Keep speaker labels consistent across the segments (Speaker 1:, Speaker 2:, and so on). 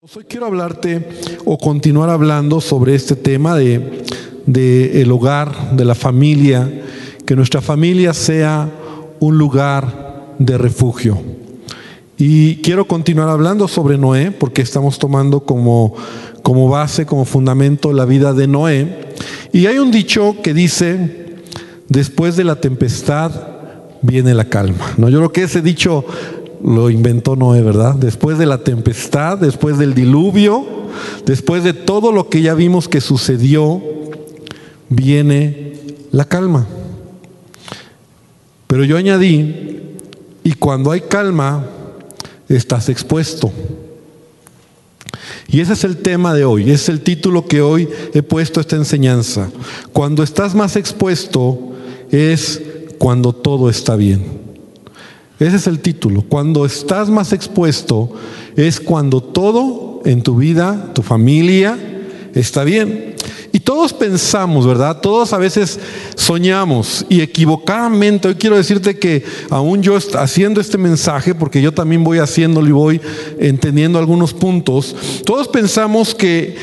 Speaker 1: Hoy quiero hablarte o continuar hablando sobre este tema de, el hogar, de la familia, que nuestra familia sea un lugar de refugio. Y quiero continuar hablando sobre Noé, porque estamos tomando como, como base, como fundamento la vida de Noé. Y hay un dicho que dice, después de la tempestad viene la calma. ¿no? Yo creo que ese dicho lo inventó Noé, ¿verdad? Después de la tempestad, después del diluvio, después de todo lo que ya vimos que sucedió, viene la calma. Pero yo añadí, y cuando hay calma, estás expuesto. Y ese es el tema de hoy, es el título que hoy he puesto a esta enseñanza. Cuando estás más expuesto es cuando todo está bien. Ese es el título. Cuando estás más expuesto es cuando todo en tu vida, tu familia, está bien. Y todos pensamos, ¿verdad? Todos a veces soñamos y equivocadamente, hoy quiero decirte que aún yo haciendo este mensaje, porque yo también voy haciéndolo y voy entendiendo algunos puntos, todos pensamos que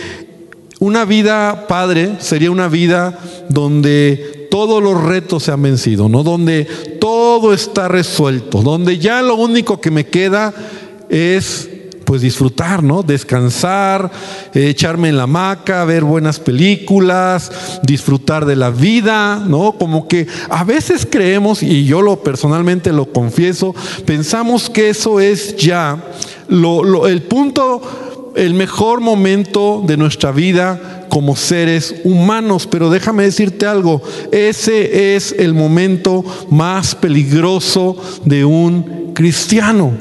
Speaker 1: una vida padre sería una vida donde todos los retos se han vencido, ¿no? Donde todo está resuelto, donde ya lo único que me queda es pues disfrutar, ¿no? Descansar, echarme en la hamaca, ver buenas películas, disfrutar de la vida, ¿no? Como que a veces creemos, y yo lo personalmente lo confieso, pensamos que eso es ya lo, el punto el mejor momento de nuestra vida como seres humanos. Pero déjame decirte algo, ese es el momento más peligroso de un cristiano.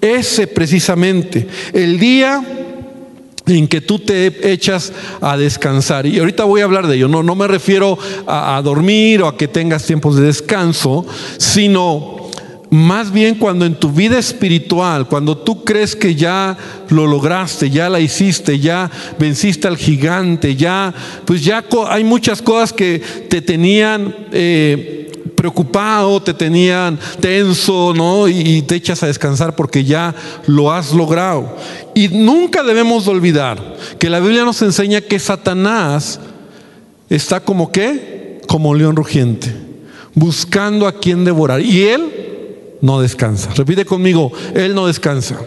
Speaker 1: Ese precisamente, el día en que tú te echas a descansar. Y ahorita voy a hablar de ello. No, no me refiero a, dormir o a que tengas tiempos de descanso, sino más bien cuando en tu vida espiritual, cuando tú crees que ya lo lograste, ya la hiciste, ya venciste al gigante, ya, pues ya hay muchas cosas que te tenían eh, preocupado, te tenían tenso, ¿no? Y, te echas a descansar porque ya lo has logrado. Y nunca debemos olvidar que la Biblia nos enseña que Satanás está como qué? Como león rugiente, buscando a quien devorar. Y él no descansa. Repite conmigo, Él no descansa.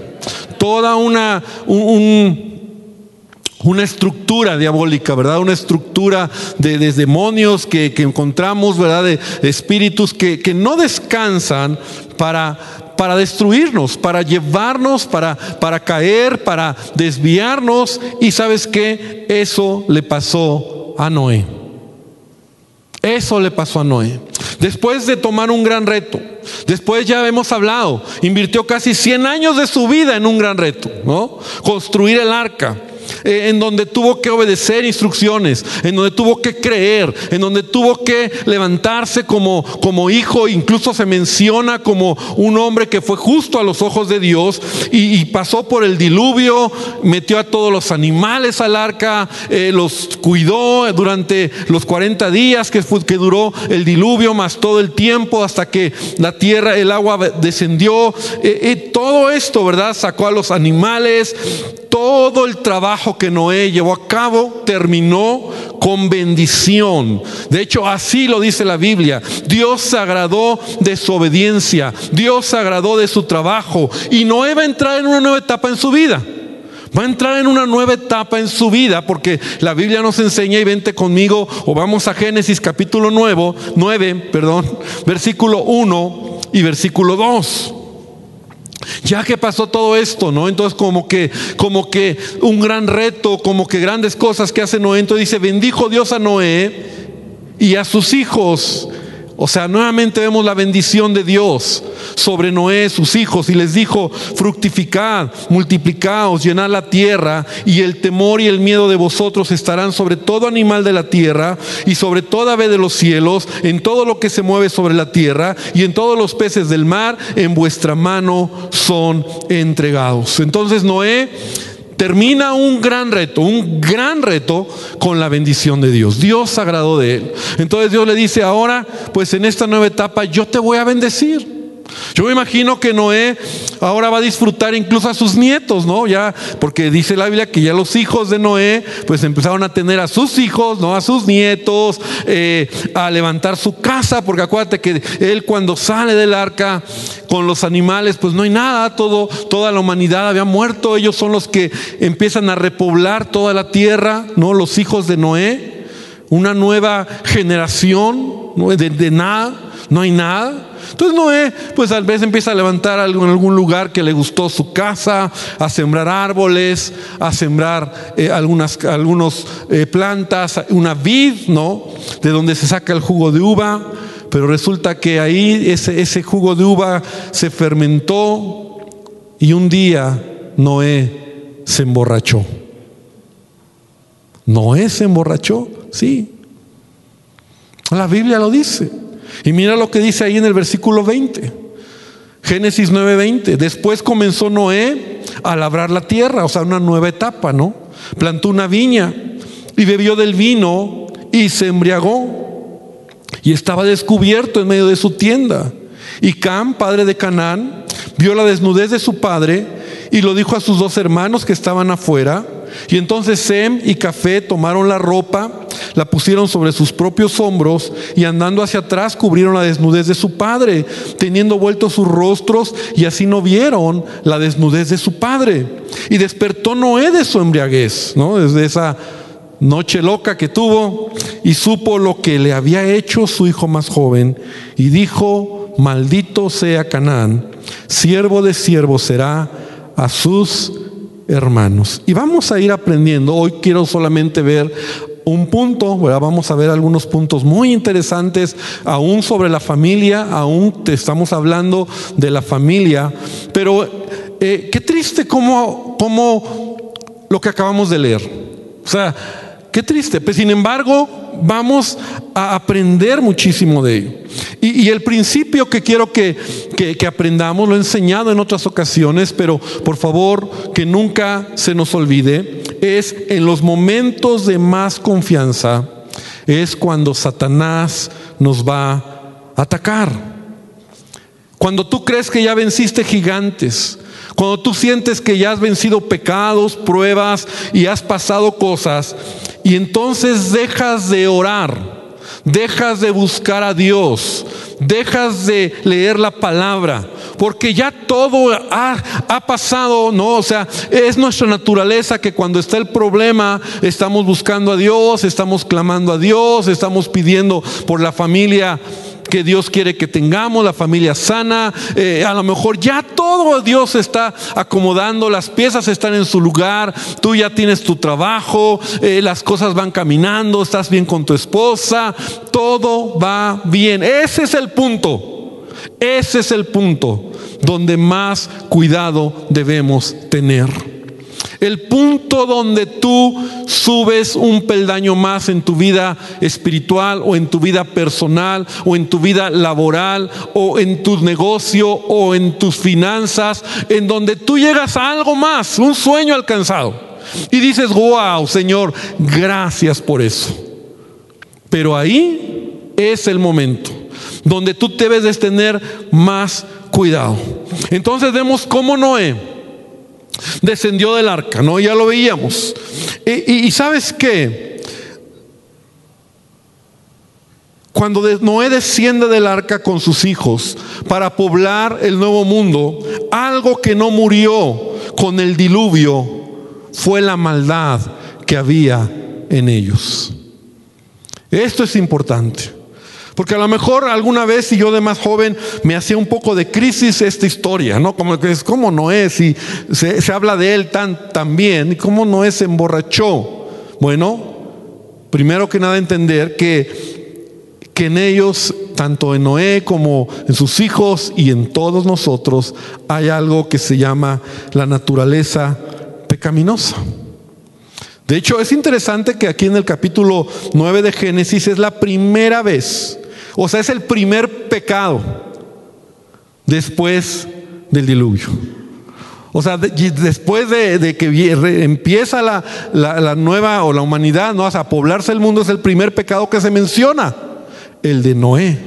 Speaker 1: Toda una, una estructura diabólica, ¿verdad? Una estructura de, demonios que, encontramos, ¿verdad? De, espíritus que, que, no descansan para, para destruirnos, para llevarnos, para, para caer, para desviarnos. Y sabes qué? Eso le pasó a Noé. Eso le pasó a Noé. Después de tomar un gran reto, después ya hemos hablado, invirtió casi 100 años de su vida en un gran reto, ¿no? Construir el arca. Eh, en donde tuvo que obedecer instrucciones, en donde tuvo que creer, en donde tuvo que levantarse como, como hijo, incluso se menciona como un hombre que fue justo a los ojos de Dios y, pasó por el diluvio, metió a todos los animales al arca, eh, los cuidó durante los 40 días que, duró el diluvio, más todo el tiempo hasta que la tierra, el agua descendió. Eh, todo esto, ¿verdad? Sacó a los animales, todo el trabajo que Noé llevó a cabo terminó con bendición. De hecho, así lo dice la Biblia. Dios se agradó de su obediencia, Dios se agradó de su trabajo y Noé va a entrar en una nueva etapa en su vida. Va a entrar en una nueva etapa en su vida porque la Biblia nos enseña y vente conmigo o vamos a Génesis capítulo 9, 9 perdón, versículo 1 y versículo 2. Ya que pasó todo esto, ¿no? Entonces como que, como que un gran reto, como que grandes cosas que hace Noé. Entonces dice, bendijo Dios a Noé y a sus hijos o sea, nuevamente vemos la bendición de Dios sobre Noé, sus hijos, y les dijo, fructificad, multiplicaos, llenad la tierra, y el temor y el miedo de vosotros estarán sobre todo animal de la tierra, y sobre toda ave de los cielos, en todo lo que se mueve sobre la tierra, y en todos los peces del mar, en vuestra mano son entregados. Entonces Noé termina un gran reto, un gran reto con la bendición de Dios. Dios agradó de él. Entonces Dios le dice, ahora, pues en esta nueva etapa yo te voy a bendecir. Yo me imagino que Noé ahora va a disfrutar incluso a sus nietos, ¿no? Ya, porque dice la Biblia que ya los hijos de Noé, pues empezaron a tener a sus hijos, ¿no? A sus nietos, eh, a levantar su casa, porque acuérdate que él cuando sale del arca con los animales, pues no hay nada, todo, toda la humanidad había muerto, ellos son los que empiezan a repoblar toda la tierra, ¿no? Los hijos de Noé, una nueva generación, ¿no? de, de nada, no hay nada. Entonces Noé, pues tal vez empieza a levantar algo en algún lugar que le gustó su casa, a sembrar árboles, a sembrar eh, algunas algunos, eh, plantas, una vid, ¿no? De donde se saca el jugo de uva. Pero resulta que ahí ese, ese jugo de uva se fermentó y un día Noé se emborrachó. Noé se emborrachó, sí. La Biblia lo dice. Y mira lo que dice ahí en el versículo 20. Génesis 9:20. Después comenzó Noé a labrar la tierra, o sea, una nueva etapa, ¿no? Plantó una viña y bebió del vino y se embriagó. Y estaba descubierto en medio de su tienda. Y Cam, padre de Canaán, vio la desnudez de su padre y lo dijo a sus dos hermanos que estaban afuera. Y entonces Sem y Café tomaron la ropa, la pusieron sobre sus propios hombros y andando hacia atrás cubrieron la desnudez de su padre, teniendo vueltos sus rostros y así no vieron la desnudez de su padre. Y despertó Noé de su embriaguez, ¿no? Desde esa noche loca que tuvo y supo lo que le había hecho su hijo más joven y dijo, maldito sea Canaán, siervo de siervo será a sus hermanos. Y vamos a ir aprendiendo. Hoy quiero solamente ver un punto, vamos a ver algunos puntos muy interesantes, aún sobre la familia, aún te estamos hablando de la familia, pero eh, qué triste como, como lo que acabamos de leer. O sea, qué triste. Pues sin embargo, vamos a aprender muchísimo de ello. Y, el principio que quiero que, que, aprendamos, lo he enseñado en otras ocasiones, pero por favor que nunca se nos olvide, es en los momentos de más confianza, es cuando Satanás nos va a atacar. Cuando tú crees que ya venciste gigantes, cuando tú sientes que ya has vencido pecados, pruebas y has pasado cosas, y entonces dejas de orar, dejas de buscar a Dios, dejas de leer la palabra, porque ya todo ha, pasado, ¿no? O sea, es nuestra naturaleza que cuando está el problema estamos buscando a Dios, estamos clamando a Dios, estamos pidiendo por la familia que Dios quiere que tengamos, la familia sana. Eh, a lo mejor ya todo Dios está acomodando, las piezas están en su lugar, tú ya tienes tu trabajo, eh, las cosas van caminando, estás bien con tu esposa, todo va bien. Ese es el punto, ese es el punto donde más cuidado debemos tener. El punto donde tú subes un peldaño más en tu vida espiritual o en tu vida personal o en tu vida laboral o en tu negocio o en tus finanzas, en donde tú llegas a algo más, un sueño alcanzado. Y dices, wow, Señor, gracias por eso. Pero ahí es el momento donde tú debes de tener más cuidado. Entonces vemos cómo Noé descendió del arca, ¿no? Ya lo veíamos. Y, sabes qué? Cuando Noé desciende del arca con sus hijos para poblar el nuevo mundo, algo que no murió con el diluvio fue la maldad que había en ellos. Esto es importante. Porque a lo mejor alguna vez, si yo de más joven, me hacía un poco de crisis esta historia, ¿no? Como que es como Noé, si se, se habla de él tan, tan bien, y cómo Noé se emborrachó. Bueno, primero que nada entender que, que en ellos, tanto en Noé como en sus hijos y en todos nosotros, hay algo que se llama la naturaleza pecaminosa. De hecho, es interesante que aquí en el capítulo 9 de Génesis es la primera vez o sea, es el primer pecado después del diluvio. O sea, después de, que empieza la, nueva o la humanidad ¿no? a poblarse el mundo, es el primer pecado que se menciona, el de Noé.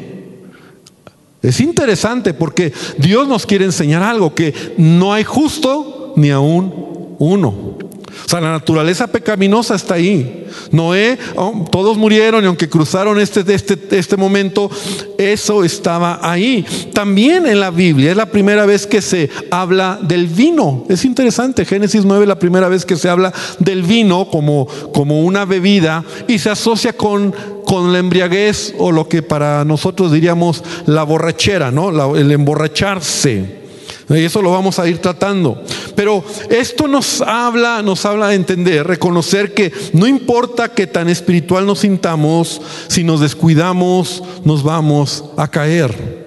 Speaker 1: Es interesante porque Dios nos quiere enseñar algo, que no hay justo ni aún uno. O sea, la naturaleza pecaminosa está ahí. Noé, oh, todos murieron y aunque cruzaron este, este, este momento, eso estaba ahí. También en la Biblia es la primera vez que se habla del vino. Es interesante, Génesis 9 es la primera vez que se habla del vino como, como una bebida y se asocia con, con la embriaguez o lo que para nosotros diríamos la borrachera, ¿no? el emborracharse. Y eso lo vamos a ir tratando. Pero esto nos habla, nos habla de entender, reconocer que no importa que tan espiritual nos sintamos, si nos descuidamos, nos vamos a caer.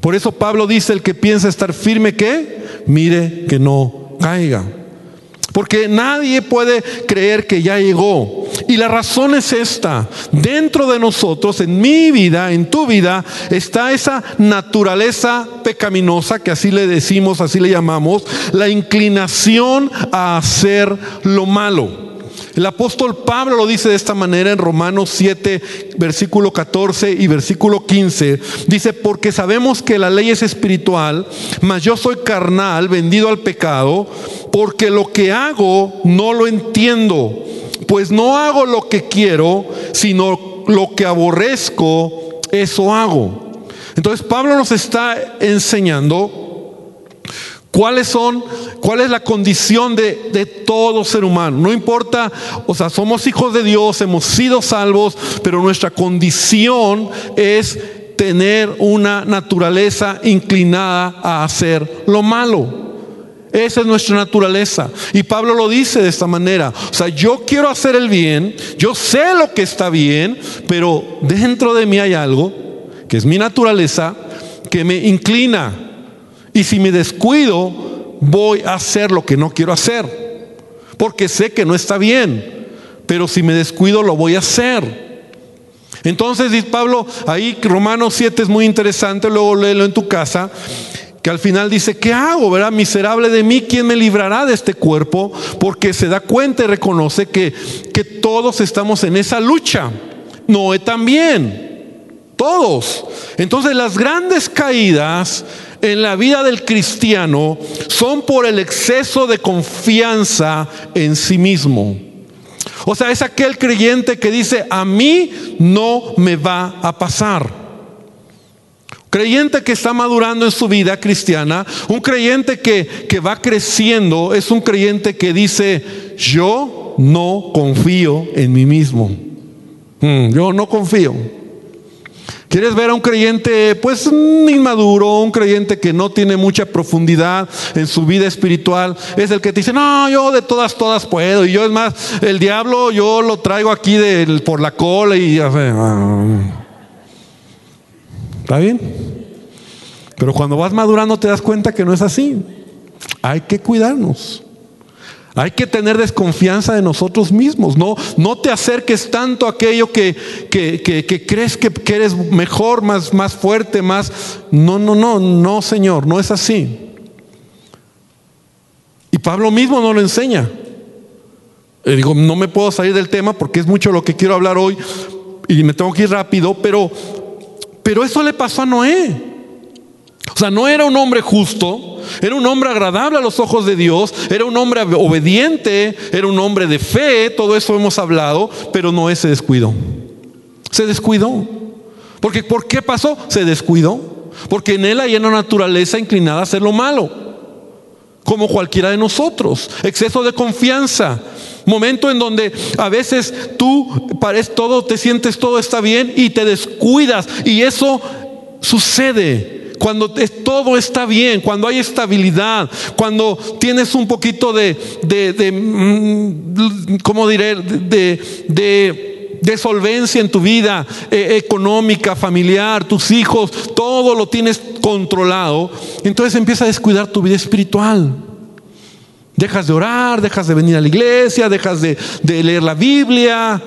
Speaker 1: Por eso Pablo dice, el que piensa estar firme, que mire que no caiga. Porque nadie puede creer que ya llegó. Y la razón es esta. Dentro de nosotros, en mi vida, en tu vida, está esa naturaleza pecaminosa, que así le decimos, así le llamamos, la inclinación a hacer lo malo. El apóstol Pablo lo dice de esta manera en Romanos 7, versículo 14 y versículo 15. Dice, porque sabemos que la ley es espiritual, mas yo soy carnal, vendido al pecado, porque lo que hago no lo entiendo, pues no hago lo que quiero, sino lo que aborrezco, eso hago. Entonces Pablo nos está enseñando ¿Cuáles son, cuál es la condición de, de, todo ser humano? No importa, o sea, somos hijos de Dios, hemos sido salvos, pero nuestra condición es tener una naturaleza inclinada a hacer lo malo. Esa es nuestra naturaleza. Y Pablo lo dice de esta manera. O sea, yo quiero hacer el bien, yo sé lo que está bien, pero dentro de mí hay algo, que es mi naturaleza, que me inclina y si me descuido, voy a hacer lo que no quiero hacer. Porque sé que no está bien. Pero si me descuido, lo voy a hacer. Entonces, dice Pablo, ahí Romanos 7 es muy interesante, luego léelo en tu casa, que al final dice, ¿qué hago? ¿Verdad? Miserable de mí, ¿quién me librará de este cuerpo? Porque se da cuenta y reconoce que, que todos estamos en esa lucha. Noé también, todos. Entonces las grandes caídas en la vida del cristiano son por el exceso de confianza en sí mismo. O sea, es aquel creyente que dice, a mí no me va a pasar. Creyente que está madurando en su vida cristiana, un creyente que, que va creciendo, es un creyente que dice, yo no confío en mí mismo. Mm, yo no confío. ¿Quieres ver a un creyente pues inmaduro, un creyente que no tiene mucha profundidad en su vida espiritual? Es el que te dice, no, yo de todas, todas puedo. Y yo es más, el diablo yo lo traigo aquí por la cola y ¿Está bien? Pero cuando vas madurando te das cuenta que no es así. Hay que cuidarnos. Hay que tener desconfianza de nosotros mismos. No, no te acerques tanto a aquello que, que, crees que, eres mejor, más, más fuerte, más... No, no, no, no, Señor, no es así. Y Pablo mismo no lo enseña. Eh, digo, no me puedo salir del tema porque es mucho lo que quiero hablar hoy y me tengo que ir rápido, pero, pero eso le pasó a Noé. O sea, no era un hombre justo, era un hombre agradable a los ojos de Dios, era un hombre obediente, era un hombre de fe, todo eso hemos hablado, pero Noé se descuidó. Se descuidó. Porque ¿por qué pasó? Se descuidó. Porque en él hay una naturaleza inclinada a hacer lo malo, como cualquiera de nosotros. Exceso de confianza, momento en donde a veces tú pareces todo, te sientes todo está bien y te descuidas y eso sucede cuando todo está bien, cuando hay estabilidad, cuando tienes un poquito de, de, mm, ¿cómo diré? De, solvencia en tu vida eh, económica, familiar, tus hijos, todo lo tienes controlado, entonces empieza a descuidar tu vida espiritual. Dejas de orar, dejas de venir a la iglesia, dejas de, de leer la Biblia.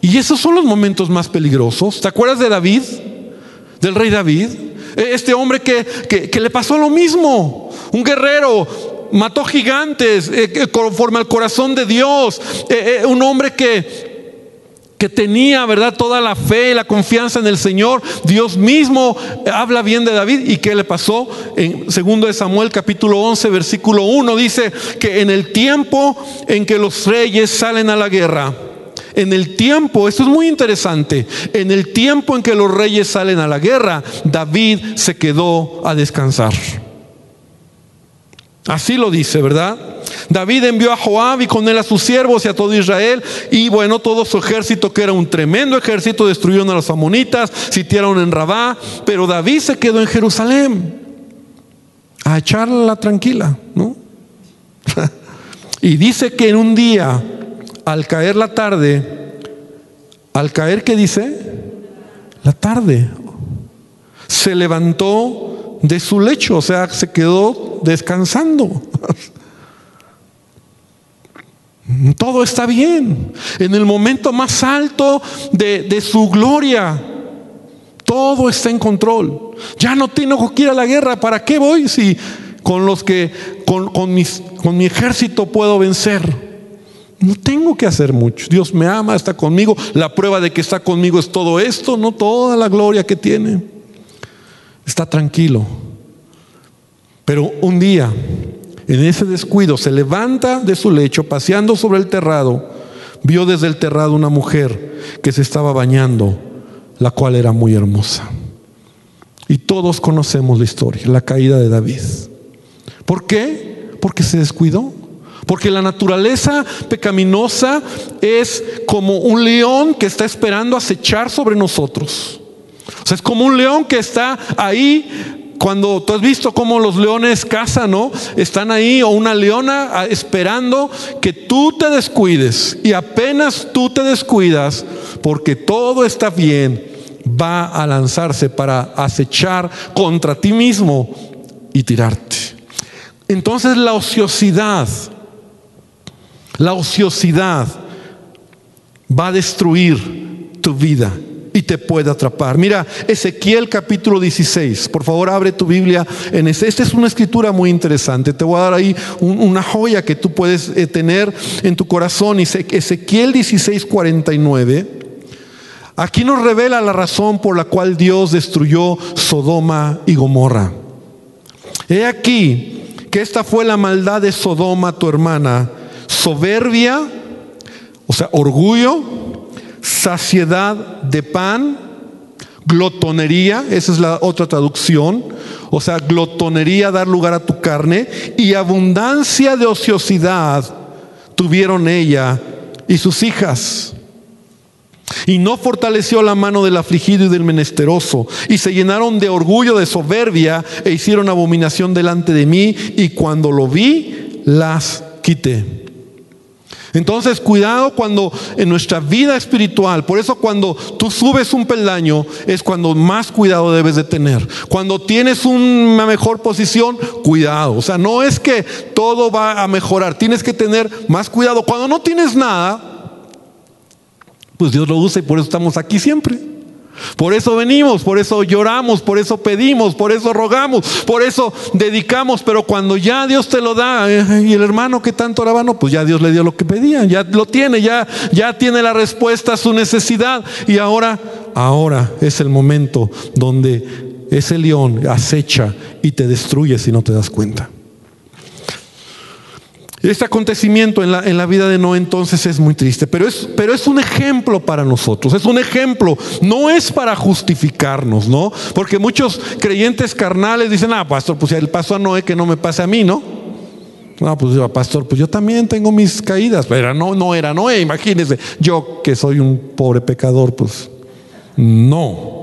Speaker 1: Y esos son los momentos más peligrosos. ¿Te acuerdas de David? Del rey David. E, este hombre que, le pasó lo mismo, un guerrero, mató gigantes eh, conforme al corazón de Dios, eh, eh, un hombre que, que tenía, ¿verdad? Toda la fe y la confianza en el Señor. Dios mismo habla bien de David. ¿Y qué le pasó? En segundo de Samuel capítulo 11 versículo 1 dice que en el tiempo en que los reyes salen a la guerra, en el tiempo, esto es muy interesante, en el tiempo en que los reyes salen a la guerra, David se quedó a descansar. Así lo dice, ¿verdad? David envió a Joab y con él a sus siervos y a todo Israel. Y bueno, todo su ejército, que era un tremendo ejército, destruyeron a los amonitas, sitiaron en Rabá. Pero David se quedó en Jerusalén a echarla tranquila, ¿no? y dice que en un día, al caer la tarde, al caer, ¿qué dice? La tarde, se levantó de su lecho, o sea, se quedó descansando. Todo está bien. En el momento más alto de, su gloria, todo está en control. Ya no tengo que ir a la guerra. ¿Para qué voy si con los que con, con, mis, con mi ejército puedo vencer? No tengo que hacer mucho. Dios me ama, está conmigo. La prueba de que está conmigo es todo esto, no toda la gloria que tiene. Está tranquilo. Pero un día en ese descuido se levanta de su lecho, paseando sobre el terrado, vio desde el terrado una mujer que se estaba bañando, la cual era muy hermosa. Y todos conocemos la historia, la caída de David. ¿Por qué? Porque se descuidó. Porque la naturaleza pecaminosa es como un león que está esperando acechar sobre nosotros. O sea, es como un león que está ahí cuando tú has visto cómo los leones cazan, ¿no? Están ahí o una leona ah, esperando que tú te descuides y apenas tú te descuidas porque todo está bien, va a lanzarse para acechar contra ti mismo y tirarte. Entonces la ociosidad, la ociosidad va a destruir tu vida y te puede atrapar. Mira, Ezequiel capítulo 16. Por favor, abre tu Biblia en. Esta es una escritura muy interesante. Te voy a dar ahí una joya que tú puedes eh, tener en tu corazón. Ezequiel 16, 49. Aquí nos revela la razón por la cual Dios destruyó Sodoma y Gomorra. He aquí que esta fue la maldad de Sodoma, tu hermana, soberbia, o sea, orgullo, saciedad de pan, glotonería, esa es la otra traducción, o sea, glotonería, dar lugar a tu carne, y abundancia de ociosidad tuvieron ella y sus hijas. Y no fortaleció la mano del afligido y del menesteroso, y se llenaron de orgullo, de soberbia, e hicieron abominación delante de mí, y cuando lo vi, las quité. Entonces, cuidado cuando en nuestra vida espiritual, por eso cuando tú subes un peldaño es cuando más cuidado debes de tener. Cuando tienes una mejor posición, cuidado. O sea, no es que todo va a mejorar, tienes que tener más cuidado. Cuando no tienes nada, pues Dios lo usa y por eso estamos aquí siempre. Por eso venimos, por eso lloramos, por eso pedimos, por eso rogamos, por eso dedicamos, pero cuando ya Dios te lo da, eh, y el hermano que tanto oraba, no, pues ya Dios le dio lo que pedía, ya lo tiene, ya, ya tiene la respuesta a su necesidad. Y ahora, ahora es el momento donde ese león acecha y te destruye si no te das cuenta. Este acontecimiento en la, en la, vida de Noé entonces es muy triste, pero es, pero es un ejemplo para nosotros, es un ejemplo, no es para justificarnos, ¿no? Porque muchos creyentes carnales dicen, ah, pastor, pues el paso a Noé que no me pase a mí, ¿no? No, pues pastor, pues yo también tengo mis caídas, pero no, no era Noé, imagínese, yo que soy un pobre pecador, pues no.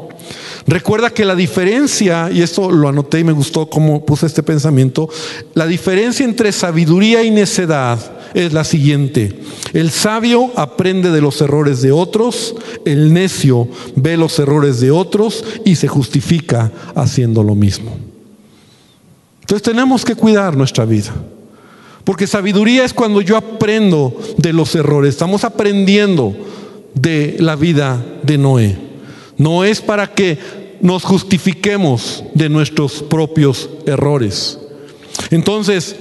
Speaker 1: Recuerda que la diferencia, y esto lo anoté y me gustó cómo puse este pensamiento, la diferencia entre sabiduría y necedad es la siguiente. El sabio aprende de los errores de otros, el necio ve los errores de otros y se justifica haciendo lo mismo. Entonces tenemos que cuidar nuestra vida. Porque sabiduría es cuando yo aprendo de los errores. Estamos aprendiendo de la vida de Noé. No es para que nos justifiquemos de nuestros propios errores. Entonces,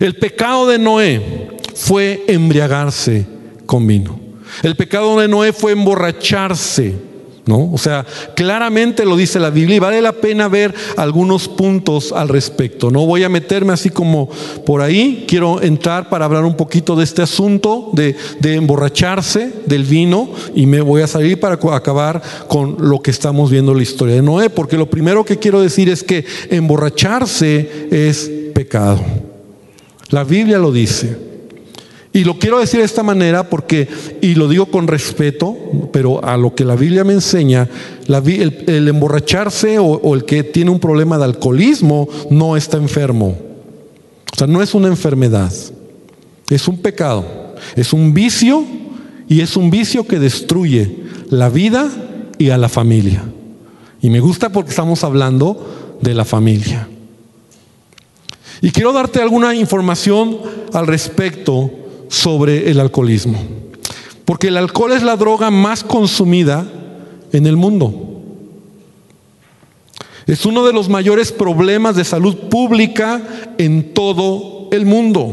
Speaker 1: el pecado de Noé fue embriagarse con vino. El pecado de Noé fue emborracharse. ¿No? O sea, claramente lo dice la Biblia y vale la pena ver algunos puntos al respecto. No voy a meterme así como por ahí, quiero entrar para hablar un poquito de este asunto de, de emborracharse del vino y me voy a salir para acabar con lo que estamos viendo en la historia de Noé, porque lo primero que quiero decir es que emborracharse es pecado. La Biblia lo dice. Y lo quiero decir de esta manera porque, y lo digo con respeto, pero a lo que la Biblia me enseña, el, emborracharse o, el que tiene un problema de alcoholismo no está enfermo. O sea, no es una enfermedad, es un pecado, es un vicio y es un vicio que destruye la vida y a la familia. Y me gusta porque estamos hablando de la familia. Y quiero darte alguna información al respecto sobre el alcoholismo. Porque el alcohol es la droga más consumida en el mundo. Es uno de los mayores problemas de salud pública en todo el mundo.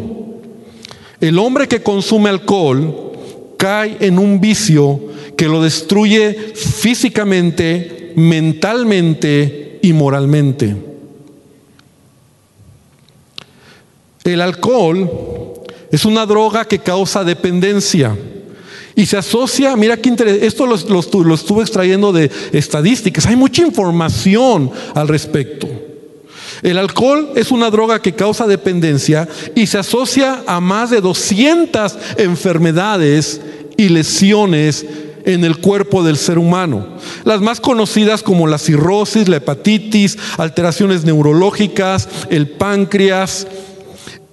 Speaker 1: El hombre que consume alcohol cae en un vicio que lo destruye físicamente, mentalmente y moralmente. El alcohol es una droga que causa dependencia. Y se asocia, mira qué interesante, esto lo, lo, estuve extrayendo de estadísticas, hay mucha información al respecto. El alcohol es una droga que causa dependencia y se asocia a más de 200 enfermedades y lesiones en el cuerpo del ser humano. Las más conocidas como la cirrosis, la hepatitis, alteraciones neurológicas, el páncreas,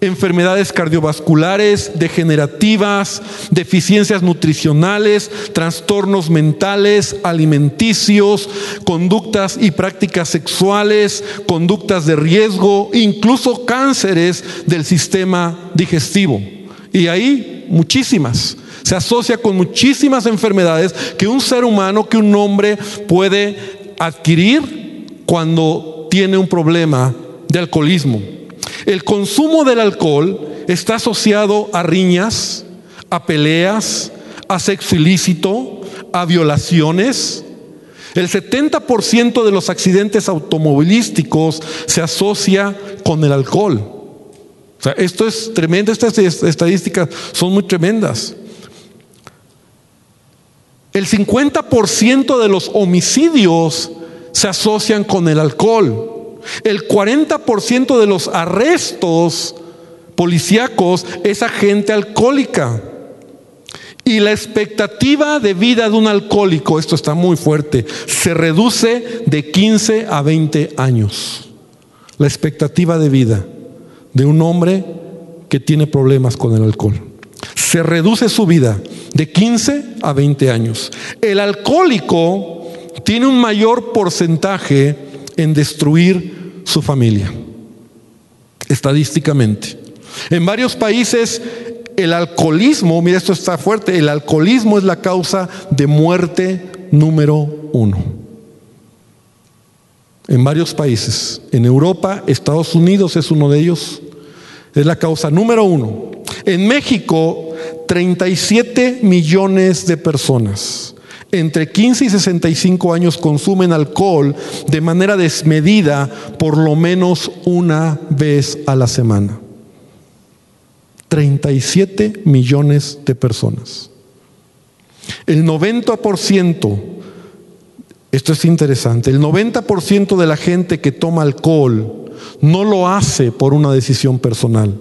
Speaker 1: enfermedades cardiovasculares, degenerativas, deficiencias nutricionales, trastornos mentales, alimenticios, conductas y prácticas sexuales, conductas de riesgo, incluso cánceres del sistema digestivo. Y ahí muchísimas. Se asocia con muchísimas enfermedades que un ser humano, que un hombre puede adquirir cuando tiene un problema de alcoholismo. El consumo del alcohol está asociado a riñas, a peleas, a sexo ilícito, a violaciones. El 70% de los accidentes automovilísticos se asocia con el alcohol. O sea, esto es tremendo, estas estadísticas son muy tremendas. El 50% de los homicidios se asocian con el alcohol. El 40% de los arrestos policíacos es a gente alcohólica. Y la expectativa de vida de un alcohólico, esto está muy fuerte, se reduce de 15 a 20 años. La expectativa de vida de un hombre que tiene problemas con el alcohol. Se reduce su vida de 15 a 20 años. El alcohólico tiene un mayor porcentaje en destruir su familia, estadísticamente. En varios países el alcoholismo, mira esto está fuerte, el alcoholismo es la causa de muerte número uno. En varios países, en Europa, Estados Unidos es uno de ellos, es la causa número uno. En México, 37 millones de personas entre 15 y 65 años consumen alcohol de manera desmedida por lo menos una vez a la semana. 37 millones de personas. El 90%, esto es interesante, el 90% de la gente que toma alcohol no lo hace por una decisión personal,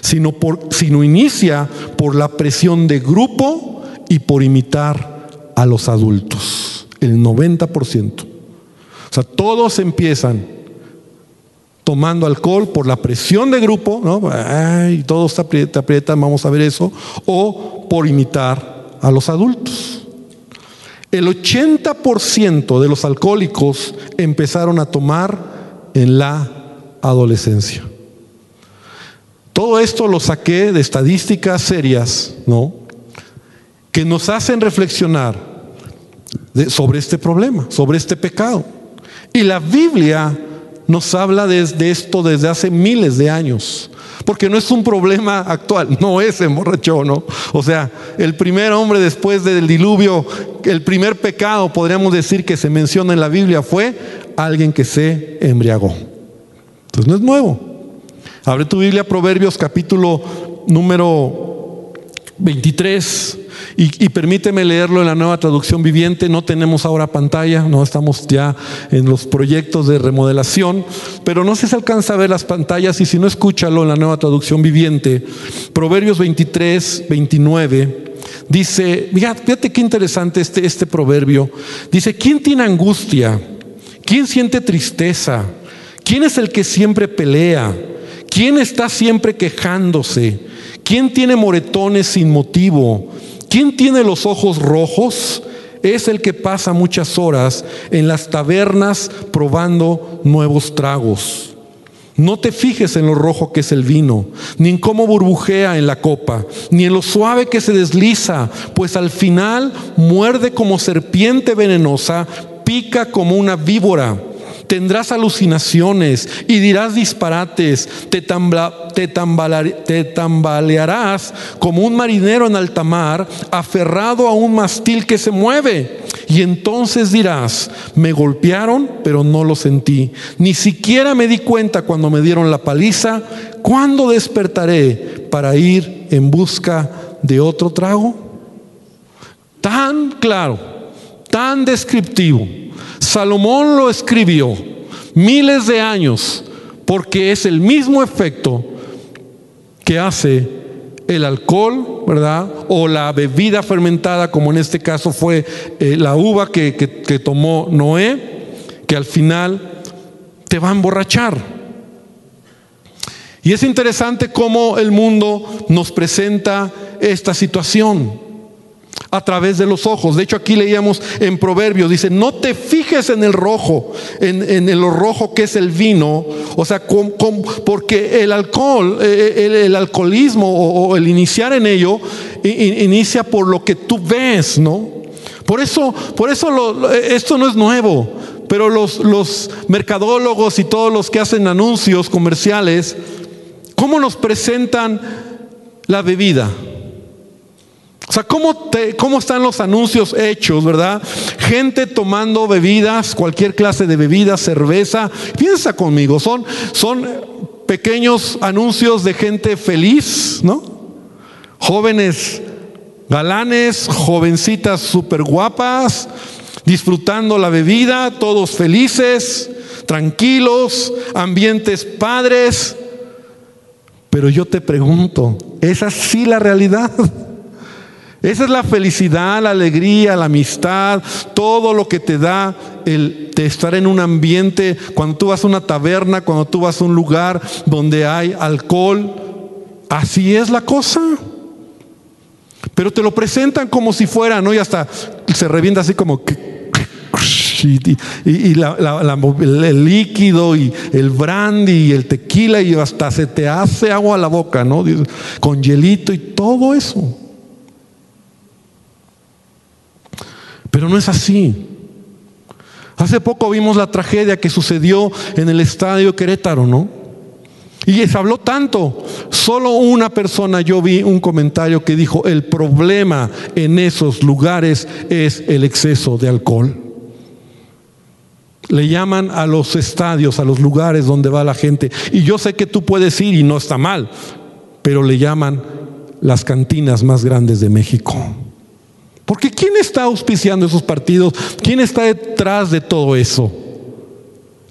Speaker 1: sino, por, sino inicia por la presión de grupo y por imitar a los adultos, el 90%. O sea, todos empiezan tomando alcohol por la presión de grupo, ¿no? Ay, todos te aprietan, vamos a ver eso, o por imitar a los adultos. El 80% de los alcohólicos empezaron a tomar en la adolescencia. Todo esto lo saqué de estadísticas serias, ¿no? Que nos hacen reflexionar sobre este problema, sobre este pecado. Y la Biblia nos habla de, esto desde hace miles de años. Porque no es un problema actual, no es emborrachó, ¿no? O sea, el primer hombre después del diluvio, el primer pecado, podríamos decir que se menciona en la Biblia, fue alguien que se embriagó. Entonces no es nuevo. Abre tu Biblia, Proverbios capítulo número 23. Y, permíteme leerlo en la nueva traducción viviente. No tenemos ahora pantalla, no estamos ya en los proyectos de remodelación, pero no se alcanza a ver las pantallas y si no, escúchalo en la nueva traducción viviente. Proverbios 23, 29. Dice, fíjate qué interesante este, este proverbio. Dice, ¿quién tiene angustia? ¿Quién siente tristeza? ¿Quién es el que siempre pelea? ¿Quién está siempre quejándose? ¿Quién tiene moretones sin motivo? ¿Quién tiene los ojos rojos? Es el que pasa muchas horas en las tabernas probando nuevos tragos. No te fijes en lo rojo que es el vino, ni en cómo burbujea en la copa, ni en lo suave que se desliza, pues al final muerde como serpiente venenosa, pica como una víbora tendrás alucinaciones y dirás disparates, te, te, tambalearás como un marinero en alta mar, aferrado a un mastil que se mueve. Y entonces dirás, me golpearon, pero no lo sentí. Ni siquiera me di cuenta cuando me dieron la paliza. ¿Cuándo despertaré para ir en busca de otro trago? Tan claro, tan descriptivo Salomón lo escribió miles de años porque es el mismo efecto que hace el alcohol, ¿verdad? O la bebida fermentada, como en este caso fue eh, la uva que, que tomó Noé, que al final te va a emborrachar. Y es interesante cómo el mundo nos presenta esta situación a través de los ojos. De hecho, aquí leíamos en Proverbios, dice, no te fijes en el rojo, en, en lo rojo que es el vino, o sea, porque el alcohol, eh, eh, el, alcoholismo o, el iniciar en ello, inicia por lo que tú ves, ¿no? Por eso, por eso esto no es nuevo, pero los, los mercadólogos y todos los que hacen anuncios comerciales, ¿cómo nos presentan la bebida? O sea, ¿cómo, ¿cómo, están los anuncios hechos, verdad? Gente tomando bebidas, cualquier clase de bebida, cerveza. Piensa conmigo, son, son pequeños anuncios de gente feliz, ¿no? Jóvenes galanes, jovencitas súper guapas, disfrutando la bebida, todos felices, tranquilos, ambientes padres. Pero yo te pregunto, ¿es así la realidad? Esa es la felicidad, la alegría, la amistad, todo lo que te da el de estar en un ambiente, cuando tú vas a una taberna, cuando tú vas a un lugar donde hay alcohol. Así es la cosa. Pero te lo presentan como si fuera, ¿no? Y hasta se revienta así como y, el líquido y el brandy y el tequila y hasta se te hace agua a la boca, ¿no? Con hielito y todo eso. Pero no es así. Hace poco vimos la tragedia que sucedió en el estadio Querétaro, ¿no? Y se habló tanto. Solo una persona yo vi un comentario que dijo, el problema en esos lugares es el exceso de alcohol. Le llaman a los estadios, a los lugares donde va la gente. Y yo sé que tú puedes ir y no está mal, pero le llaman las cantinas más grandes de México. Porque ¿quién está auspiciando esos partidos? ¿Quién está detrás de todo eso?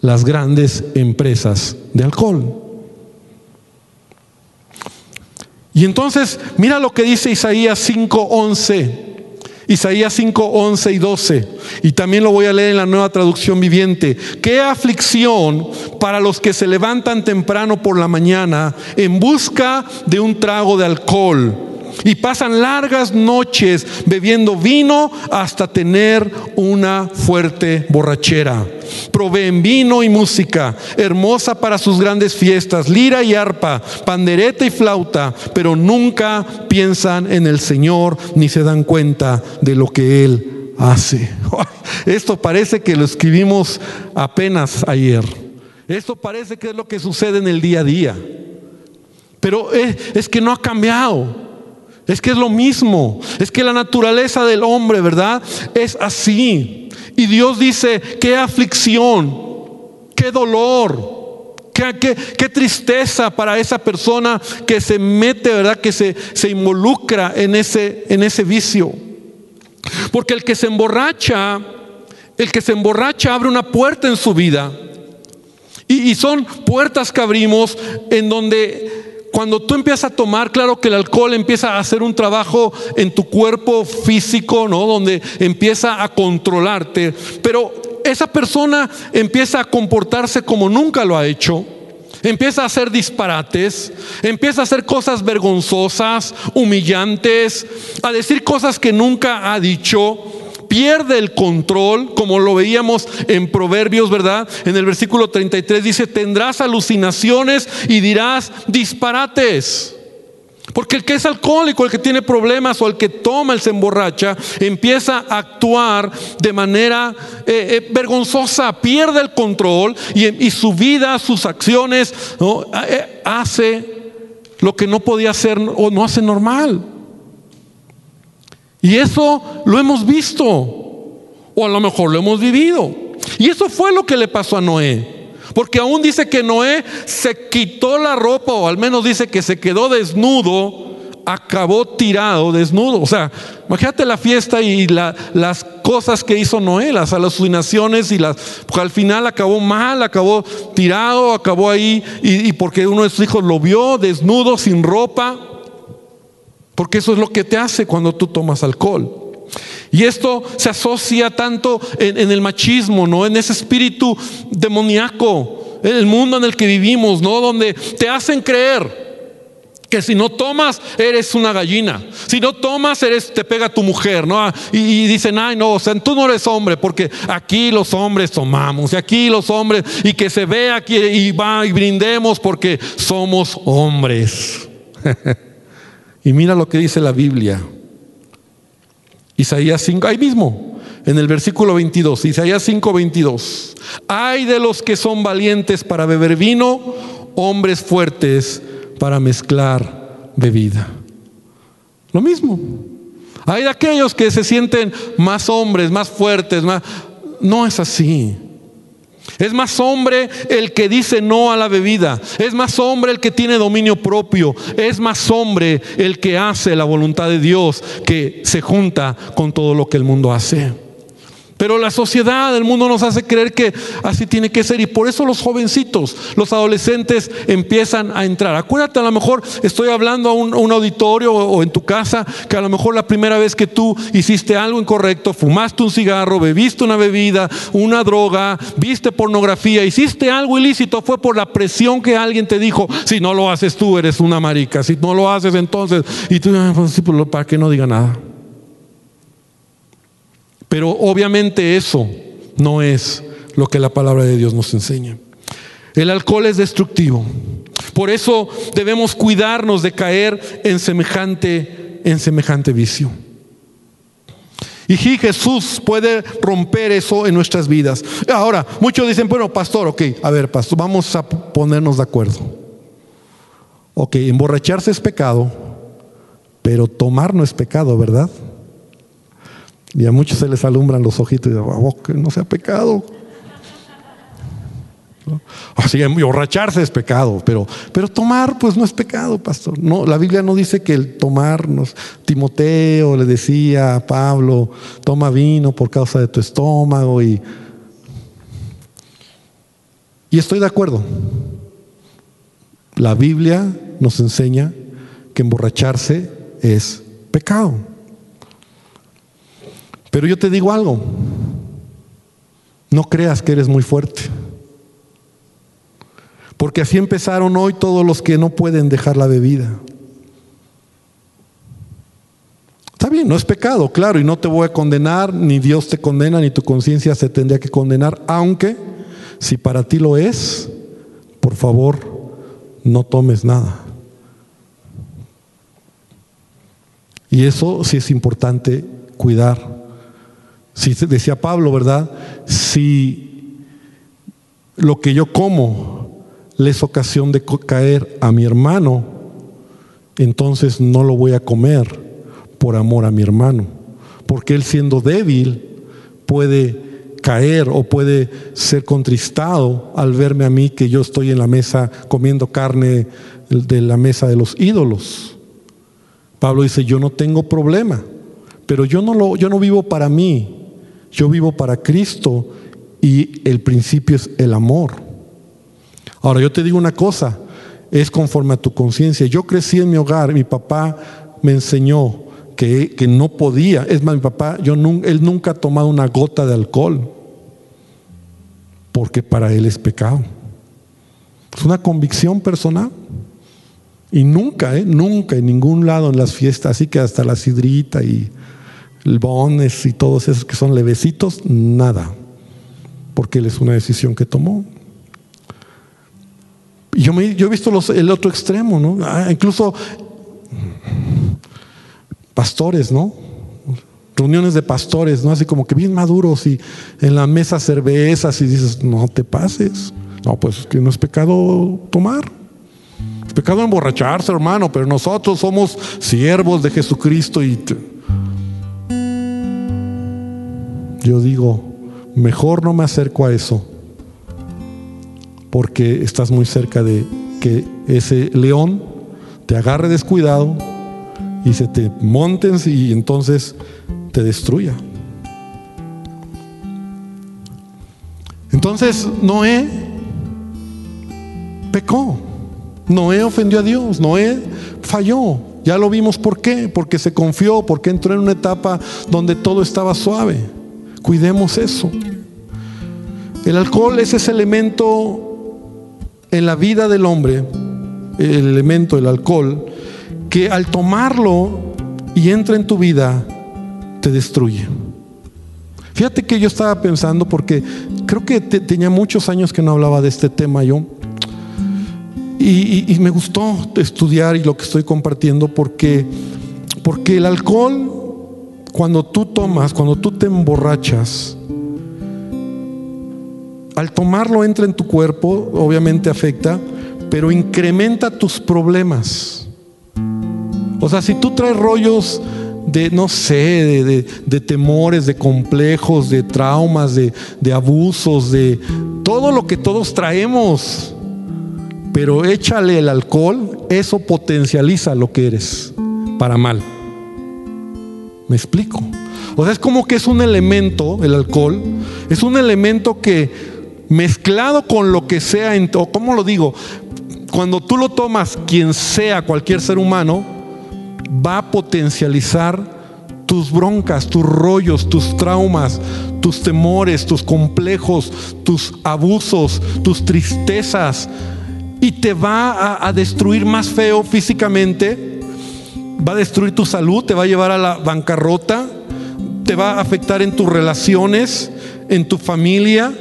Speaker 1: Las grandes empresas de alcohol. Y entonces, mira lo que dice Isaías 5:11. Isaías 5, 11 y 12. Y también lo voy a leer en la nueva traducción viviente. Qué aflicción para los que se levantan temprano por la mañana en busca de un trago de alcohol y pasan largas noches bebiendo vino hasta tener una fuerte borrachera. Proveen vino y música, hermosa para sus grandes fiestas, lira y arpa, pandereta y flauta, pero nunca piensan en el Señor ni se dan cuenta de lo que Él hace. Esto parece que lo escribimos apenas ayer. Esto parece que es lo que sucede en el día a día. Pero es, es que no ha cambiado. Es que es lo mismo. Es que la naturaleza del hombre, ¿verdad? Es así. Y Dios dice, qué aflicción, qué dolor, qué, qué, tristeza para esa persona que se mete, ¿verdad? Que se, se involucra en ese, en ese vicio. Porque el que se emborracha, el que se emborracha abre una puerta en su vida. Y, y son puertas que abrimos en donde cuando tú empiezas a tomar, claro que el alcohol empieza a hacer un trabajo en tu cuerpo físico, ¿no? Donde empieza a controlarte, pero esa persona empieza a comportarse como nunca lo ha hecho. Empieza a hacer disparates, empieza a hacer cosas vergonzosas, humillantes, a decir cosas que nunca ha dicho pierde el control, como lo veíamos en Proverbios, ¿verdad? En el versículo 33 dice, tendrás alucinaciones y dirás disparates. Porque el que es alcohólico, el que tiene problemas o el que toma, el se emborracha, empieza a actuar de manera eh, eh, vergonzosa, pierde el control y, su vida, sus acciones, eh, hace lo que no podía hacer o no hace normal. Y eso lo hemos visto, o a lo mejor lo hemos vivido. Y eso fue lo que le pasó a Noé. Porque aún dice que Noé se quitó la ropa, o al menos dice que se quedó desnudo, acabó tirado, desnudo. O sea, imagínate la fiesta y las cosas que hizo Noé, las alucinaciones y las. Porque al final acabó mal, acabó tirado, acabó ahí, y porque uno de sus hijos lo vio desnudo, sin ropa. Porque eso es lo que te hace cuando tú tomas alcohol. Y esto se asocia tanto en, el machismo, ¿no? En ese espíritu demoníaco, en el mundo en el que vivimos, ¿no? Donde te hacen creer que si no tomas eres una gallina, si no tomas eres te pega tu mujer, ¿no? Y, dicen, ay no, o sea, tú no eres hombre, porque aquí los hombres tomamos, y aquí los hombres, y que se vea aquí y va y brindemos porque somos hombres. Y mira lo que dice la Biblia. Isaías 5, ahí mismo, en el versículo 22, Isaías 5, 22. Hay de los que son valientes para beber vino, hombres fuertes para mezclar bebida. Lo mismo. Hay de aquellos que se sienten más hombres, más fuertes, más... No es así. Es más hombre el que dice no a la bebida. Es más hombre el que tiene dominio propio. Es más hombre el que hace la voluntad de Dios que se junta con todo lo que el mundo hace. Pero la sociedad, el mundo nos hace creer que así tiene que ser y por eso los jovencitos, los adolescentes empiezan a entrar. Acuérdate, a lo mejor estoy hablando a un, auditorio o, en tu casa que a lo mejor la primera vez que tú hiciste algo incorrecto, fumaste un cigarro, bebiste una bebida, una droga, viste pornografía, hiciste algo ilícito, fue por la presión que alguien te dijo, si no lo haces tú eres una marica, si no lo haces entonces, y tú, ah, pues, pues, para que no diga nada. Pero obviamente eso no es lo que la palabra de Dios nos enseña. El alcohol es destructivo. Por eso debemos cuidarnos de caer en semejante, en semejante vicio. Y Jesús puede romper eso en nuestras vidas. Ahora, muchos dicen, bueno, pastor, ok, a ver, pastor, vamos a ponernos de acuerdo. Ok, emborracharse es pecado, pero tomar no es pecado, ¿verdad? Y a muchos se les alumbran los ojitos y dicen, oh, que no sea pecado. Así, emborracharse es pecado, pero, pero tomar pues no es pecado, pastor. No, la Biblia no dice que el tomarnos, Timoteo le decía a Pablo, toma vino por causa de tu estómago y, y estoy de acuerdo. La Biblia nos enseña que emborracharse es pecado. Pero yo te digo algo, no creas que eres muy fuerte. Porque así empezaron hoy todos los que no pueden dejar la bebida. Está bien, no es pecado, claro, y no te voy a condenar, ni Dios te condena, ni tu conciencia se tendría que condenar, aunque si para ti lo es, por favor, no tomes nada. Y eso sí es importante cuidar si decía Pablo, ¿verdad? Si lo que yo como le es ocasión de caer a mi hermano, entonces no lo voy a comer por amor a mi hermano, porque él siendo débil puede caer o puede ser contristado al verme a mí que yo estoy en la mesa comiendo carne de la mesa de los ídolos. Pablo dice, yo no tengo problema, pero yo no, lo, yo no vivo para mí, yo vivo para Cristo y el principio es el amor. Ahora yo te digo una cosa, es conforme a tu conciencia. Yo crecí en mi hogar, mi papá me enseñó que, que, no podía. Es más, mi papá, yo, él nunca ha tomado una gota de alcohol, porque para él es pecado. Es una convicción personal. Y nunca, ¿eh? nunca en ningún lado en las fiestas, así que hasta la sidrita y bones y todos esos que son levecitos, nada. Porque él es una decisión que tomó. Yo, me, yo he visto el otro extremo, ¿no? Ah, incluso pastores, ¿no? Reuniones de pastores, ¿no? Así como que bien maduros y en la mesa cervezas y dices, no te pases. No, pues que no es pecado tomar. Pecado emborracharse, hermano, pero nosotros somos siervos de Jesucristo y yo digo, mejor no me acerco a eso, porque estás muy cerca de que ese león te agarre descuidado y se te monten y entonces te destruya. Entonces Noé pecó. Noé ofendió a Dios, Noé falló. Ya lo vimos por qué, porque se confió, porque entró en una etapa donde todo estaba suave. Cuidemos eso. El alcohol es ese elemento en la vida del hombre, el elemento del alcohol, que al tomarlo y entra en tu vida, te destruye. Fíjate que yo estaba pensando, porque creo que tenía muchos años que no hablaba de este tema yo, y, me gustó estudiar y lo que estoy compartiendo porque, porque el alcohol, cuando tú tomas, cuando tú te emborrachas, al tomarlo entra en tu cuerpo, obviamente afecta, pero incrementa tus problemas. O sea, si tú traes rollos de, no sé, de, temores, de complejos, de traumas, de, de abusos, de todo lo que todos traemos, pero échale el alcohol, eso potencializa lo que eres para mal. ¿Me explico? O sea, es como que es un elemento, el alcohol, es un elemento que mezclado con lo que sea, o cómo lo digo, cuando tú lo tomas, quien sea, cualquier ser humano, va a potencializar tus broncas, tus rollos, tus traumas, tus temores, tus complejos, tus abusos, tus tristezas, y te va a, destruir más feo físicamente, va a destruir tu salud, te va a llevar a la bancarrota, te va a afectar en tus relaciones, en tu familia,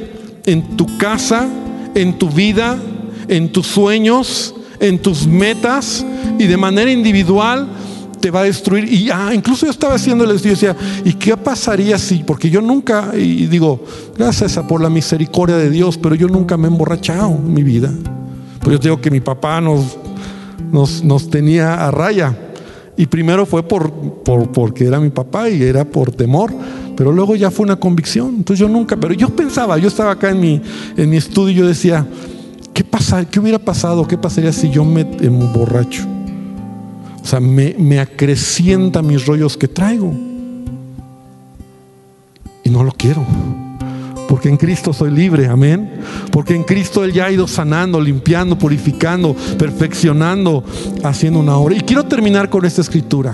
Speaker 1: en tu casa, en tu vida, en tus sueños, en tus metas y de manera individual te va a destruir. Y ah, incluso yo estaba haciendo el estudio y decía, ¿y qué pasaría si? Porque yo nunca, y digo, gracias a por la misericordia de Dios, pero yo nunca me he emborrachado en mi vida. Pues yo digo que mi papá nos, nos, tenía a raya. Y primero fue por, por, porque era mi papá y era por temor, pero luego ya fue una convicción. Entonces yo nunca, pero yo pensaba, yo estaba acá en mi, en mi estudio y yo decía, ¿qué, pasa, ¿qué hubiera pasado? ¿Qué pasaría si yo me emborracho? O sea, me, me acrecienta mis rollos que traigo. Y no lo quiero. Porque en Cristo soy libre, amén. Porque en Cristo Él ya ha ido sanando, limpiando, purificando, perfeccionando, haciendo una obra. Y quiero terminar con esta escritura.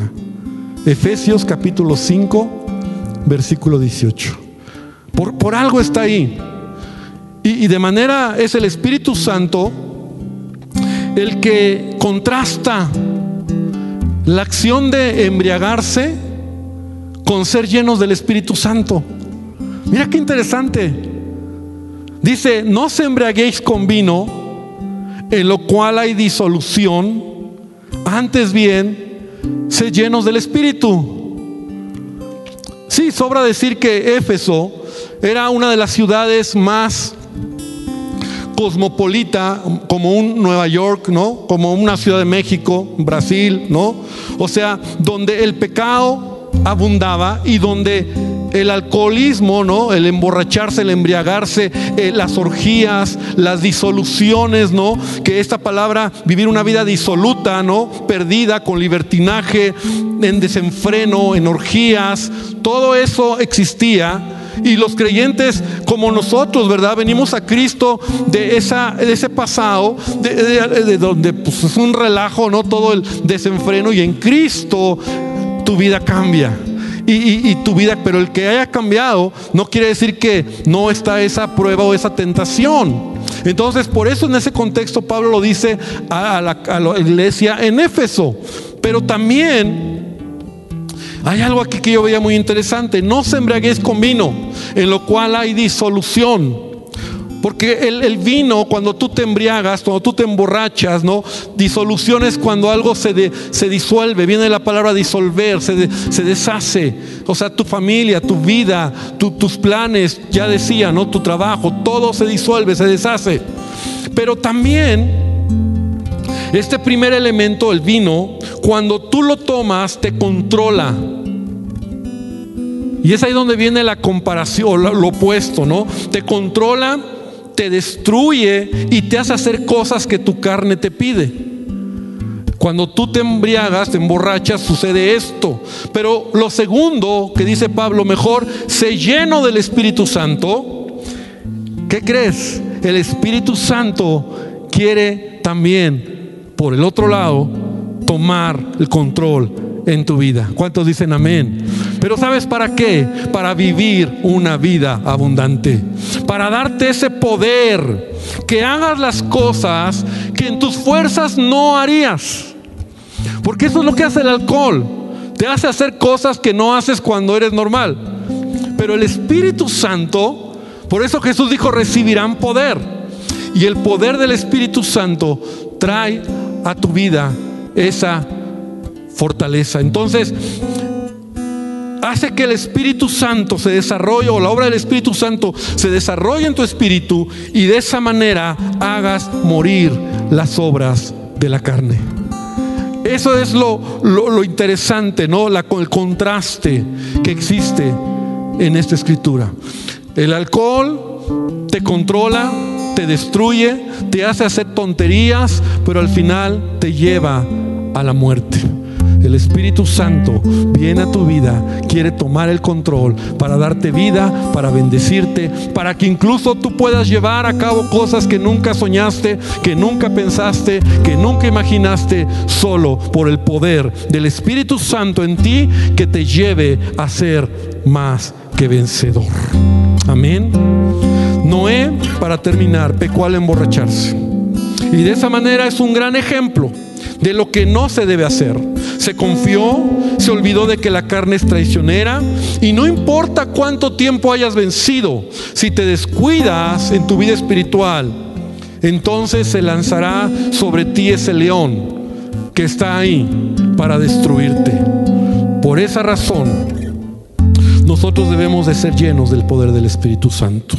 Speaker 1: Efesios capítulo 5, versículo 18. Por, por algo está ahí. Y, y de manera es el Espíritu Santo el que contrasta la acción de embriagarse con ser llenos del Espíritu Santo. Mira qué interesante. Dice, no se embriaguéis con vino, en lo cual hay disolución, antes bien, se llenos del Espíritu. Sí, sobra decir que Éfeso era una de las ciudades más cosmopolita como un Nueva York, ¿no? Como una Ciudad de México, Brasil, ¿no? O sea, donde el pecado abundaba y donde el alcoholismo, ¿no? El emborracharse, el embriagarse, eh, las orgías, las disoluciones, ¿no? Que esta palabra, vivir una vida disoluta, ¿no? Perdida, con libertinaje, en desenfreno, en orgías, todo eso existía. Y los creyentes como nosotros, ¿verdad? Venimos a Cristo de, esa, de ese pasado, de, donde pues, es un relajo, ¿no? Todo el desenfreno y en Cristo tu vida cambia y, tu vida, pero el que haya cambiado no quiere decir que no está esa prueba o esa tentación. Entonces, por eso en ese contexto Pablo lo dice a la, a la iglesia en Éfeso. Pero también hay algo aquí que yo veía muy interesante. No se embriaguéis con vino, en lo cual hay disolución porque el, vino, cuando tú te embriagas, cuando tú te emborrachas, ¿no? Disolución es cuando algo se, se disuelve. Viene la palabra disolver, se, se, deshace. O sea, tu familia, tu vida, tus planes, ya decía, ¿no? Tu trabajo, todo se disuelve, se deshace. Pero también, este primer elemento, el vino, cuando tú lo tomas, te controla. Y es ahí donde viene la comparación, lo opuesto, ¿no? Te controla te destruye y te hace hacer cosas que tu carne te pide. Cuando tú te embriagas, te emborrachas, sucede esto. Pero lo segundo que dice Pablo, mejor, se lleno del Espíritu Santo. ¿Qué crees? El Espíritu Santo quiere también, por el otro lado, tomar el control en tu vida. ¿Cuántos dicen amén? Pero ¿sabes para qué? Para vivir una vida abundante. Para darte ese poder. Que hagas las cosas que en tus fuerzas no harías. Porque eso es lo que hace el alcohol. Te hace hacer cosas que no haces cuando eres normal. Pero el Espíritu Santo, por eso Jesús dijo, recibirán poder. Y el poder del Espíritu Santo trae a tu vida esa fortaleza. Entonces, hace que el Espíritu Santo se desarrolle o la obra del Espíritu Santo se desarrolle en tu espíritu y de esa manera hagas morir las obras de la carne. Eso es lo, lo, interesante, ¿no? El contraste que existe en esta escritura. El alcohol te controla, te destruye, te hace hacer tonterías, pero al final te lleva a la muerte. El Espíritu Santo viene a tu vida, quiere tomar el control para darte vida, para bendecirte, para que incluso tú puedas llevar a cabo cosas que nunca soñaste, que nunca pensaste, que nunca imaginaste, solo por el poder del Espíritu Santo en ti que te lleve a ser más que vencedor. Amén. Noé, para terminar, pecó al emborracharse. Y de esa manera es un gran ejemplo de lo que no se debe hacer. Se confió, se olvidó de que la carne es traicionera y no importa cuánto tiempo hayas vencido, si te descuidas en tu vida espiritual, entonces se lanzará sobre ti ese león que está ahí para destruirte. Por esa razón, nosotros debemos de ser llenos del poder del Espíritu Santo.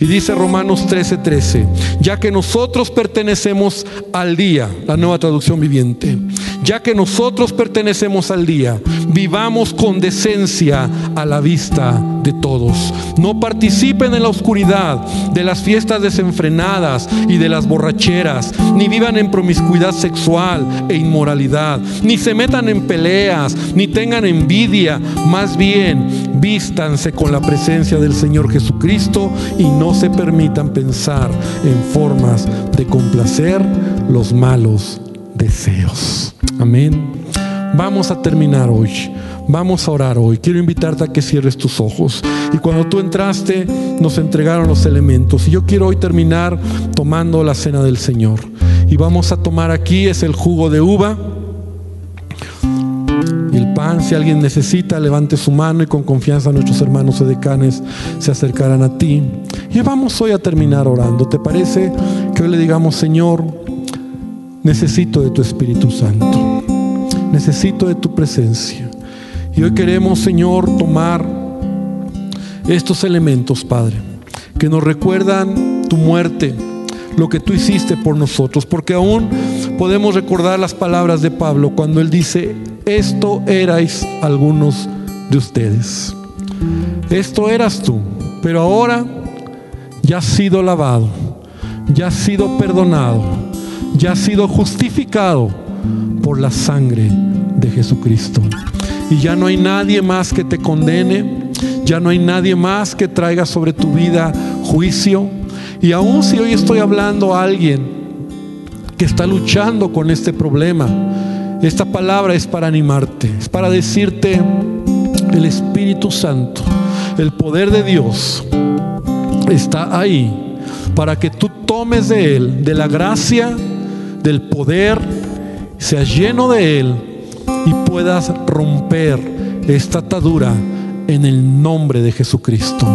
Speaker 1: Y dice Romanos 13:13, 13, ya que nosotros pertenecemos al día, la nueva traducción viviente, ya que nosotros pertenecemos al día, vivamos con decencia a la vista de todos. No participen en la oscuridad de las fiestas desenfrenadas y de las borracheras, ni vivan en promiscuidad sexual e inmoralidad, ni se metan en peleas, ni tengan envidia, más bien vístanse con la presencia del Señor Jesucristo y no se permitan pensar en formas de complacer los malos deseos. Amén. Vamos a terminar hoy. Vamos a orar hoy. Quiero invitarte a que cierres tus ojos. Y cuando tú entraste, nos entregaron los elementos. Y yo quiero hoy terminar tomando la cena del Señor. Y vamos a tomar aquí, es el jugo de uva Si alguien necesita, levante su mano y con confianza nuestros hermanos edecanes se acercarán a ti. Y vamos hoy a terminar orando. ¿Te parece que hoy le digamos, Señor, necesito de tu Espíritu Santo? Necesito de tu presencia. Y hoy queremos, Señor, tomar estos elementos, Padre, que nos recuerdan tu muerte, lo que tú hiciste por nosotros, porque aún podemos recordar las palabras de Pablo cuando él dice, esto erais algunos de ustedes. Esto eras tú, pero ahora ya has sido lavado, ya has sido perdonado, ya has sido justificado por la sangre de Jesucristo. Y ya no hay nadie más que te condene, ya no hay nadie más que traiga sobre tu vida juicio. Y aun si hoy estoy hablando a alguien que está luchando con este problema, esta palabra es para animarte, es para decirte el Espíritu Santo, el poder de Dios está ahí para que tú tomes de Él, de la gracia, del poder, seas lleno de Él y puedas romper esta atadura en el nombre de Jesucristo.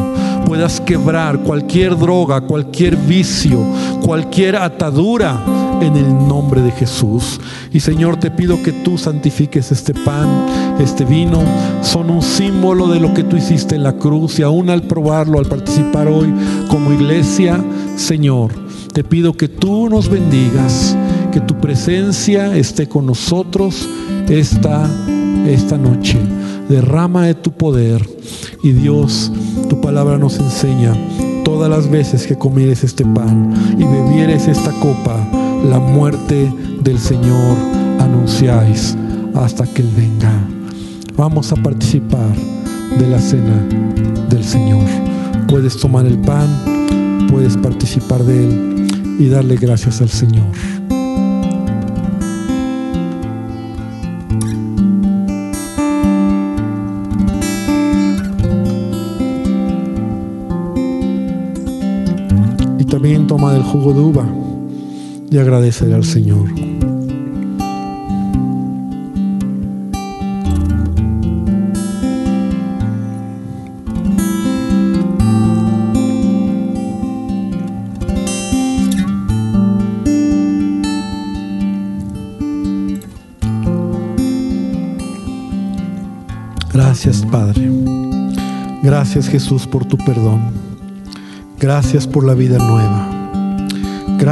Speaker 1: Puedas quebrar cualquier droga, cualquier vicio, cualquier atadura en el nombre de Jesús. Y Señor, te pido que tú santifiques este pan, este vino. Son un símbolo de lo que tú hiciste en la cruz y aún al probarlo, al participar hoy como iglesia, Señor, te pido que tú nos bendigas, que tu presencia esté con nosotros esta, esta noche. Derrama de tu poder y Dios, tu palabra nos enseña todas las veces que comieres este pan y bebieres esta copa, la muerte del Señor anunciáis hasta que Él venga. Vamos a participar de la cena del Señor. Puedes tomar el pan, puedes participar de Él y darle gracias al Señor. Y también toma del jugo de uva y agradecer al Señor. Gracias Padre. Gracias Jesús por tu perdón. Gracias por la vida nueva.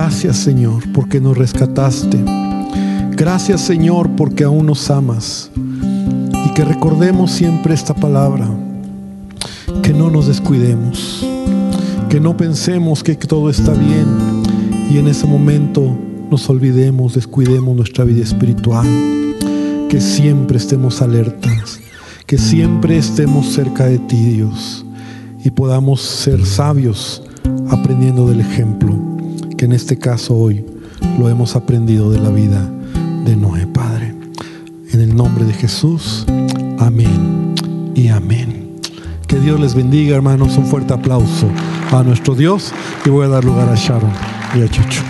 Speaker 1: Gracias Señor porque nos rescataste. Gracias Señor porque aún nos amas. Y que recordemos siempre esta palabra. Que no nos descuidemos. Que no pensemos que todo está bien y en ese momento nos olvidemos, descuidemos nuestra vida espiritual. Que siempre estemos alertas. Que siempre estemos cerca de ti, Dios. Y podamos ser sabios aprendiendo del ejemplo que en este caso hoy lo hemos aprendido de la vida de Noé, Padre. En el nombre de Jesús, amén y amén. Que Dios les bendiga, hermanos. Un fuerte aplauso a nuestro Dios y voy a dar lugar a Sharon y a Chucho.